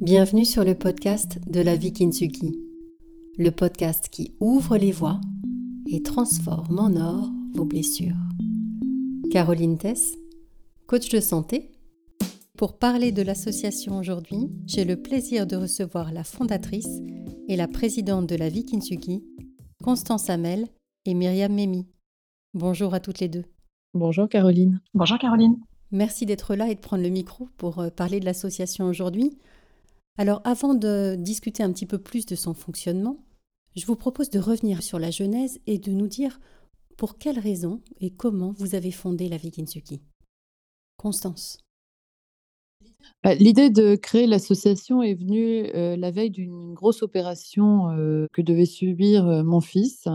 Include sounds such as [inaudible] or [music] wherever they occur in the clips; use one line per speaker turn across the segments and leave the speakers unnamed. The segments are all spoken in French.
Bienvenue sur le podcast de la vie Kintsugi, le podcast qui ouvre les voies et transforme en or vos blessures. Caroline Tess, coach de santé. Pour parler de l'association aujourd'hui, j'ai le plaisir de recevoir la fondatrice et la présidente de la vie Kintsugi, Constance Hamel et Myriam Memi. Bonjour à toutes les deux.
Bonjour Caroline.
Bonjour Caroline.
Merci d'être là et de prendre le micro pour euh, parler de l'association aujourd'hui. Alors avant de discuter un petit peu plus de son fonctionnement, je vous propose de revenir sur la genèse et de nous dire pour quelles raisons et comment vous avez fondé la Vikinsuki. Constance.
Bah, l'idée de créer l'association est venue euh, la veille d'une grosse opération euh, que devait subir mon fils.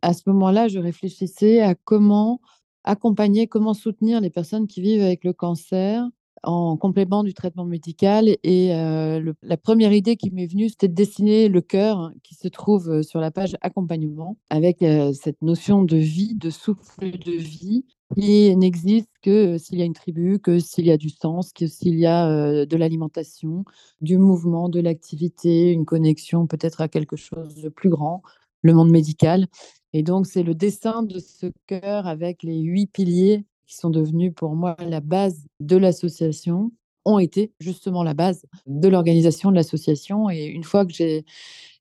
À ce moment-là, je réfléchissais à comment accompagner, comment soutenir les personnes qui vivent avec le cancer en complément du traitement médical. Et la première idée qui m'est venue, c'était de dessiner le cœur hein, qui se trouve sur la page accompagnement, avec cette notion de vie, de souffle de vie, qui n'existe que s'il y a une tribu, que s'il y a du sens, que s'il y a de l'alimentation, du mouvement, de l'activité, une connexion peut-être à quelque chose de plus grand, le monde médical. Et donc, c'est le dessin de ce cœur avec les huit piliers qui sont devenus pour moi la base de l'association, ont été justement la base de l'organisation de l'association. Et une fois que j'ai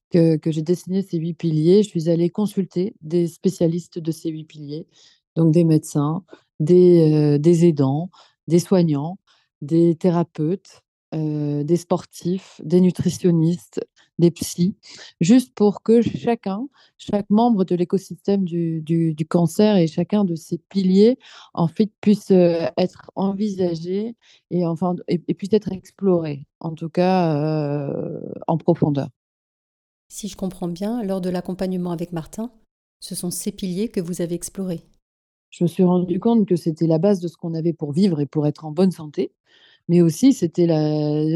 que, dessiné ces huit piliers, je suis allée consulter des spécialistes de ces huit piliers, donc des médecins, des, euh, des aidants, des soignants, des thérapeutes, euh, des sportifs, des nutritionnistes, des psys, juste pour que chacun, chaque membre de l'écosystème du, cancer et chacun de ces piliers, en fait, puisse euh, être envisagé et, enfin, et, puisse être exploré, en tout cas euh, en profondeur.
Si je comprends bien, lors de l'accompagnement avec Martin, ce sont ces piliers que vous avez explorés.
Je me suis rendu compte que c'était la base de ce qu'on avait pour vivre et pour être en bonne santé mais aussi c'était la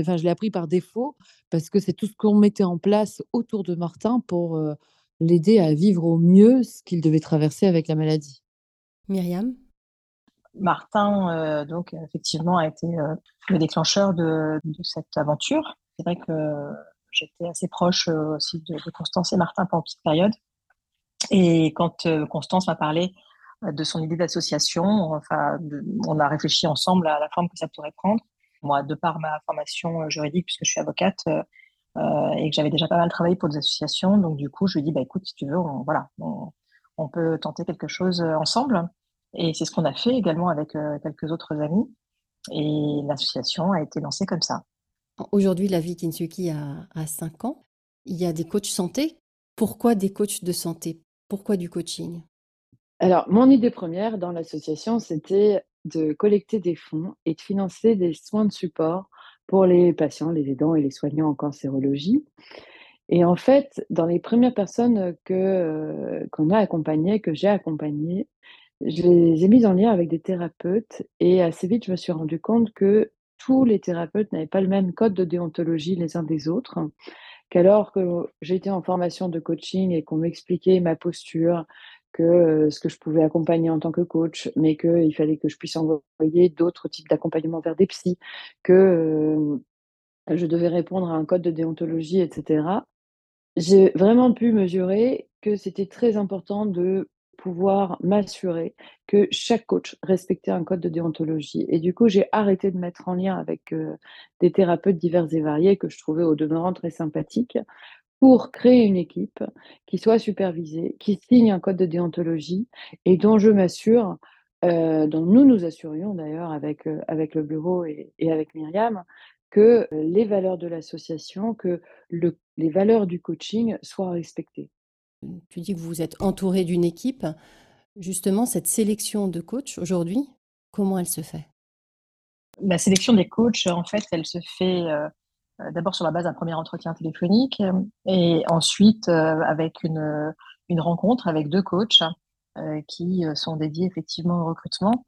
enfin je l'ai appris par défaut parce que c'est tout ce qu'on mettait en place autour de Martin pour, l'aider à vivre au mieux ce qu'il devait traverser avec la maladie.
Myriam?
Martin, donc effectivement a été, le déclencheur de de cette aventure. C'est vrai que j'étais assez proche, aussi de de Constance et Martin pendant cette période et quand, Constance m'a parlé, de son idée d'association, enfin on a réfléchi ensemble à la forme que ça pourrait prendre moi, de par ma formation euh, juridique, puisque je suis avocate euh, euh, et que j'avais déjà pas mal travaillé pour des associations, donc du coup, je lui dis, bah, écoute, si tu veux, on, voilà, on, peut tenter quelque chose ensemble. Et c'est ce qu'on a fait également avec quelques autres amis. Et l'association a été lancée comme ça.
Aujourd'hui, la vie Kinsuki a, a 5 ans. Il y a des coachs santé. Pourquoi des coachs de santé? Pourquoi du coaching?
Alors, mon idée première dans l'association, c'était de collecter des fonds et de financer des soins de support pour les patients, les aidants et les soignants en cancérologie. Et en fait, dans les premières personnes que, euh, qu'on a accompagnées, que j'ai accompagnées, je les ai mises en lien avec des thérapeutes et assez vite, je me suis rendu compte que tous les thérapeutes n'avaient pas le même code de déontologie les uns des autres, qu'alors que j'étais en formation de coaching et qu'on m'expliquait ma posture, que ce que je pouvais accompagner en tant que coach, mais qu'il fallait que je puisse envoyer d'autres types d'accompagnement vers des psys, que je devais répondre à un code de déontologie, etc. J'ai vraiment pu mesurer que c'était très important de pouvoir m'assurer que chaque coach respectait un code de déontologie. Et du coup, j'ai arrêté de mettre en lien avec des thérapeutes divers et variés que je trouvais au demeurant très sympathiques pour créer une équipe qui soit supervisée, qui signe un code de déontologie et dont je m'assure, euh, dont nous nous assurions d'ailleurs avec, euh, avec le bureau et, avec Myriam, que les valeurs de l'association, que les valeurs du coaching soient respectées.
Tu dis que vous êtes entouré d'une équipe. Justement, cette sélection de coachs aujourd'hui, comment elle se fait?
La sélection des coachs, en fait, elle se fait euh, euh, d'abord sur la base d'un premier entretien téléphonique euh, et ensuite euh, avec une, une rencontre avec deux coachs qui sont dédiés effectivement au recrutement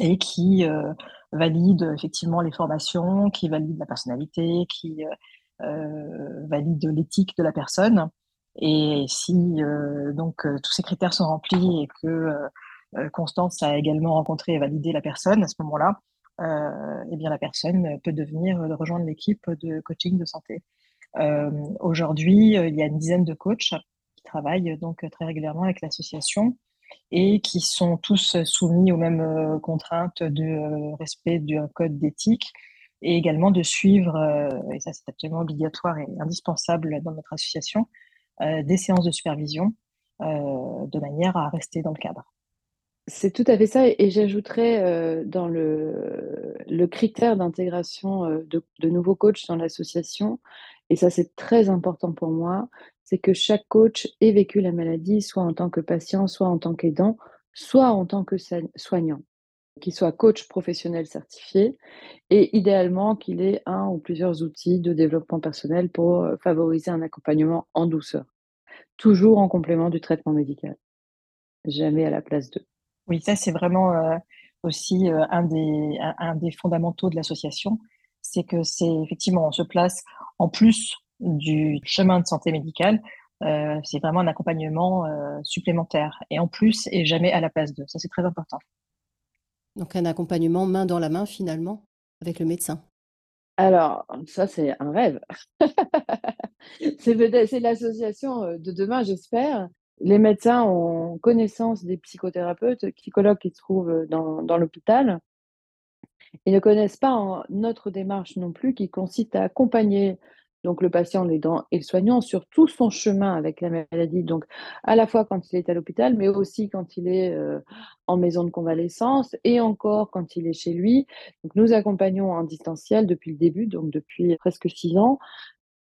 et qui valident effectivement les formations, qui valident la personnalité, qui valident l'éthique de la personne. Et si donc tous ces critères sont remplis et que Constance a également rencontré et validé la personne, à ce moment-là, eh bien la personne peut devenir rejoindre l'équipe de coaching de santé. Aujourd'hui, il y a une dizaine de coachs qui travaillent donc très régulièrement avec l'association et qui sont tous soumis aux mêmes contraintes de respect du code d'éthique et également de suivre, et ça c'est absolument obligatoire et indispensable dans notre association, des séances de supervision de manière à rester dans le cadre.
C'est tout à fait ça, et j'ajouterais dans le, critère d'intégration de, de, nouveaux coachs dans l'association, et ça c'est très important pour moi, c'est que chaque coach ait vécu la maladie, soit en tant que patient, soit en tant qu'aidant, soit en tant que soignant, qu'il soit coach professionnel certifié, et idéalement qu'il ait un ou plusieurs outils de développement personnel pour favoriser un accompagnement en douceur, toujours en complément du traitement médical, jamais à la place d'eux.
Oui, ça c'est vraiment euh, aussi euh, un, des, un, des fondamentaux de l'association, c'est que c'est effectivement, on se place en plus du chemin de santé médicale, euh, c'est vraiment un accompagnement supplémentaire et en plus et jamais à la place d'eux. Ça c'est très important.
Donc un accompagnement main dans la main finalement avec le médecin.
Alors, ça, c'est un rêve. [laughs] c'est l'association de demain, j'espère, les médecins ont connaissance des psychothérapeutes, psychologues qui se trouvent dans, l'hôpital. Ils ne connaissent pas notre démarche non plus qui consiste à accompagner donc le patient, et le soignant sur tout son chemin avec la maladie, donc à la fois quand il est à l'hôpital, mais aussi quand il est en maison de convalescence et encore quand il est chez lui. Nous accompagnons en distanciel depuis le début, donc depuis presque six ans,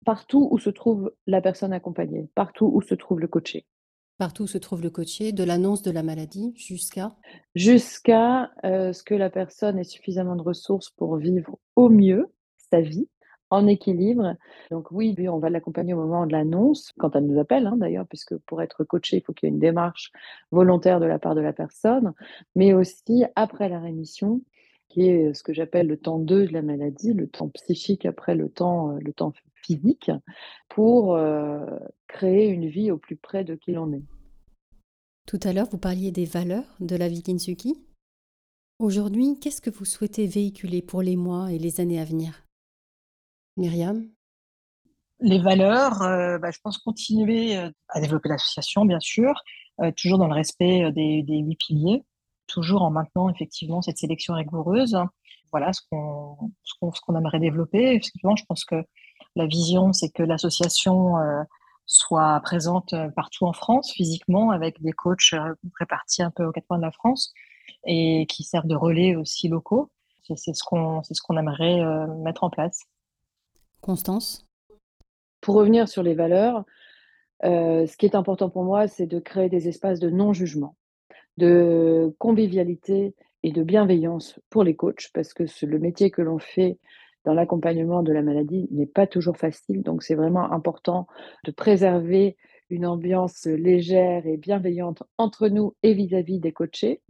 partout où se trouve la personne accompagnée, partout où se trouve le coaché.
Partout se trouve le coaché, de l'annonce de la maladie jusqu'à
Jusqu'à ce que la personne ait suffisamment de ressources pour vivre au mieux sa vie, en équilibre. Donc oui, on va l'accompagner au moment de l'annonce, quand elle nous appelle hein, d'ailleurs, puisque pour être coaché, il faut qu'il y ait une démarche volontaire de la part de la personne, mais aussi après la rémission, qui est ce que j'appelle le temps 2 de la maladie, le temps psychique après le temps, le temps physique pour euh, créer une vie au plus près de qui l'on est.
Tout à l'heure, vous parliez des valeurs de la vie Kinsuki. Aujourd'hui, qu'est-ce que vous souhaitez véhiculer pour les mois et les années à venir? Myriam?
Les valeurs, euh, bah, je pense continuer euh, à développer l'association, bien sûr, toujours dans le respect des, huit piliers, toujours en maintenant effectivement cette sélection rigoureuse. Voilà ce qu'on ce qu'on aimerait développer. Effectivement, je pense que la vision, c'est que l'association euh, soit présente euh, partout en France physiquement avec des coachs euh, répartis un peu aux quatre coins de la France et qui servent de relais aussi locaux. C'est ce qu'on ce qu'on aimerait mettre en place.
Constance?
Pour revenir sur les valeurs, ce qui est important pour moi, c'est de créer des espaces de non-jugement, de convivialité et de bienveillance pour les coachs, parce que le métier que l'on fait dans l'accompagnement de la maladie n'est pas toujours facile. Donc, c'est vraiment important de préserver une ambiance légère et bienveillante entre nous et vis-à-vis des coachés.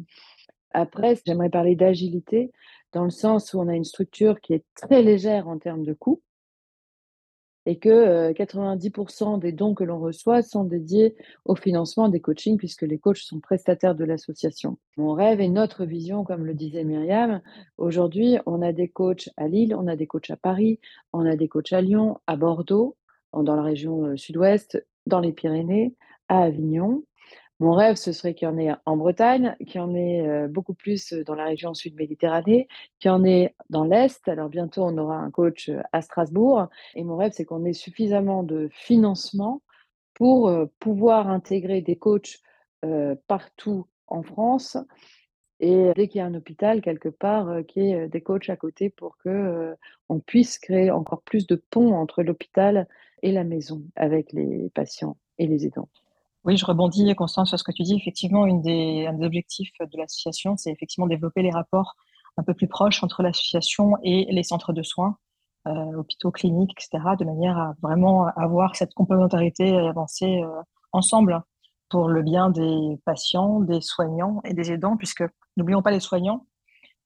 Après, j'aimerais parler d'agilité dans le sens où on a une structure qui est très légère en termes de coûts et que 90% des dons que l'on reçoit sont dédiés au financement des coachings puisque les coachs sont prestataires de l'association. Mon rêve et notre vision, comme le disait Myriam, aujourd'hui, on a des coachs à Lille, on a des coachs à Paris, on a des coachs à Lyon, à Bordeaux, dans la région sud-ouest, dans les Pyrénées, à Avignon. Mon rêve, ce serait qu'il y en ait en Bretagne, qu'il y en ait beaucoup plus dans la région sud-Méditerranée, qu'il y en ait dans l'Est. Alors bientôt, on aura un coach à Strasbourg. Et mon rêve, c'est qu'on ait suffisamment de financement pour pouvoir intégrer des coachs partout en France. Et dès qu'il y a un hôpital quelque part, qu'il y ait des coachs à côté pour que on puisse créer encore plus de ponts entre l'hôpital et la maison avec les patients et les aidants.
Oui, je rebondis, Constance, sur ce que tu dis. Effectivement, un des objectifs de l'association, c'est effectivement développer les rapports un peu plus proches entre l'association et les centres de soins, euh, hôpitaux, cliniques, etc., de manière à vraiment avoir cette complémentarité et avancer euh, ensemble pour le bien des patients, des soignants et des aidants, puisque n'oublions pas les soignants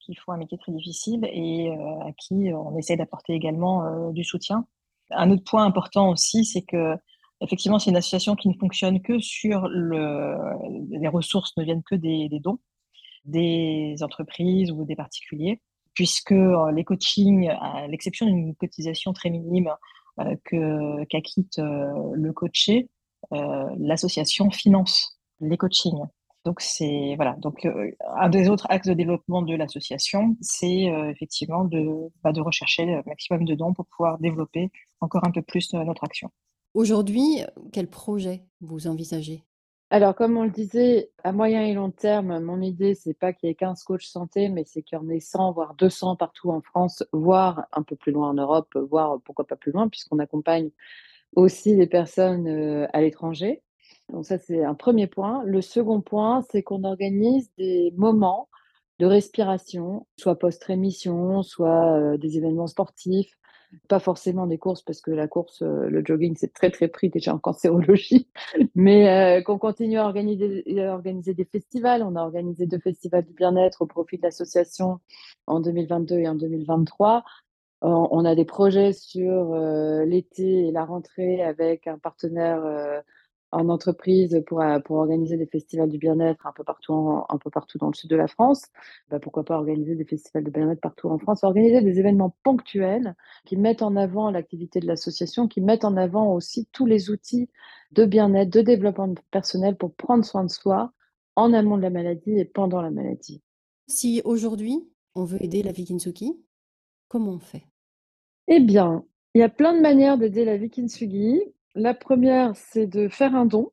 qui font un métier très difficile et euh, à qui on essaie d'apporter également du soutien. Un autre point important aussi, c'est que Effectivement, c'est une association qui ne fonctionne que sur le. Les ressources ne viennent que des, dons des entreprises ou des particuliers. puisque les coachings, à l'exception d'une cotisation très minime que qu'acquitte le coaché, l'association finance les coachings. Donc c'est voilà. Donc un des autres axes de développement de l'association, c'est effectivement de, bah, de rechercher le maximum de dons pour pouvoir développer encore un peu plus notre action.
Aujourd'hui, quel projet vous envisagez?
Alors, comme on le disait, à moyen et long terme, mon idée, c'est pas qu'il y ait 15 coachs santé, mais c'est qu'il y en ait 100, voire 200 partout en France, voire un peu plus loin en Europe, voire pourquoi pas plus loin, puisqu'on accompagne aussi les personnes à l'étranger. Donc ça, c'est un premier point. Le second point, c'est qu'on organise des moments de respiration, soit post-rémission, soit des événements sportifs, pas forcément des courses parce que la course, euh, le jogging, c'est très très pris déjà en [laughs] cancérologie, mais euh, qu'on continue à organiser, à organiser des festivals. On a organisé deux festivals du bien-être au profit de l'association en 2022 et en 2023. On a des projets sur euh, l'été et la rentrée avec un partenaire en entreprise pour, euh, pour organiser des festivals du bien-être un peu partout un peu partout dans le sud de la France. Bah, pourquoi pas organiser des festivals de bien-être partout en France, organiser des événements ponctuels qui mettent en avant l'activité de l'association, qui mettent en avant aussi tous les outils de bien-être, de développement personnel pour prendre soin de soi en amont de la maladie et pendant la maladie.
Si aujourd'hui on veut aider la Vikinsuki, comment on fait?
Eh bien, il y a plein de manières d'aider la Vikinsugi. La première, c'est de faire un don.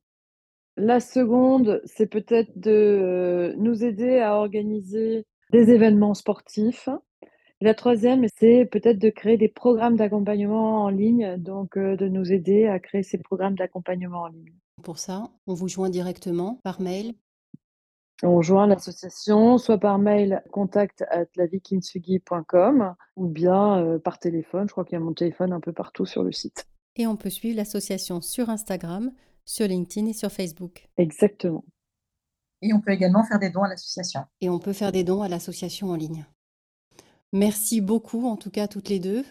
La seconde, c'est peut-être de euh, nous aider à organiser des événements sportifs. La troisième, c'est peut-être de créer des programmes d'accompagnement en ligne, donc euh, de nous aider à créer ces programmes d'accompagnement en ligne.
Pour ça, on vous joint directement par mail?
On joint l'association soit par mail contact at ou bien euh, par téléphone. Je crois qu'il y a mon téléphone un peu partout sur le site
et on peut suivre l'association sur Instagram, sur LinkedIn et sur Facebook.
Exactement.
Et on peut également faire des dons à l'association.
Et on peut faire des dons à l'association en ligne. Merci beaucoup, en tout cas, toutes les deux.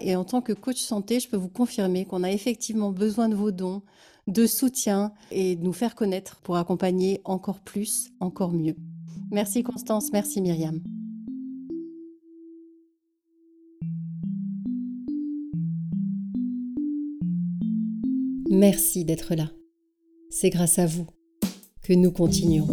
Et en tant que coach santé, je peux vous confirmer qu'on a effectivement besoin de vos dons, de soutien et de nous faire connaître pour accompagner encore plus, encore mieux. Merci Constance, merci Myriam. Merci d'être là. C'est grâce à vous que nous continuons.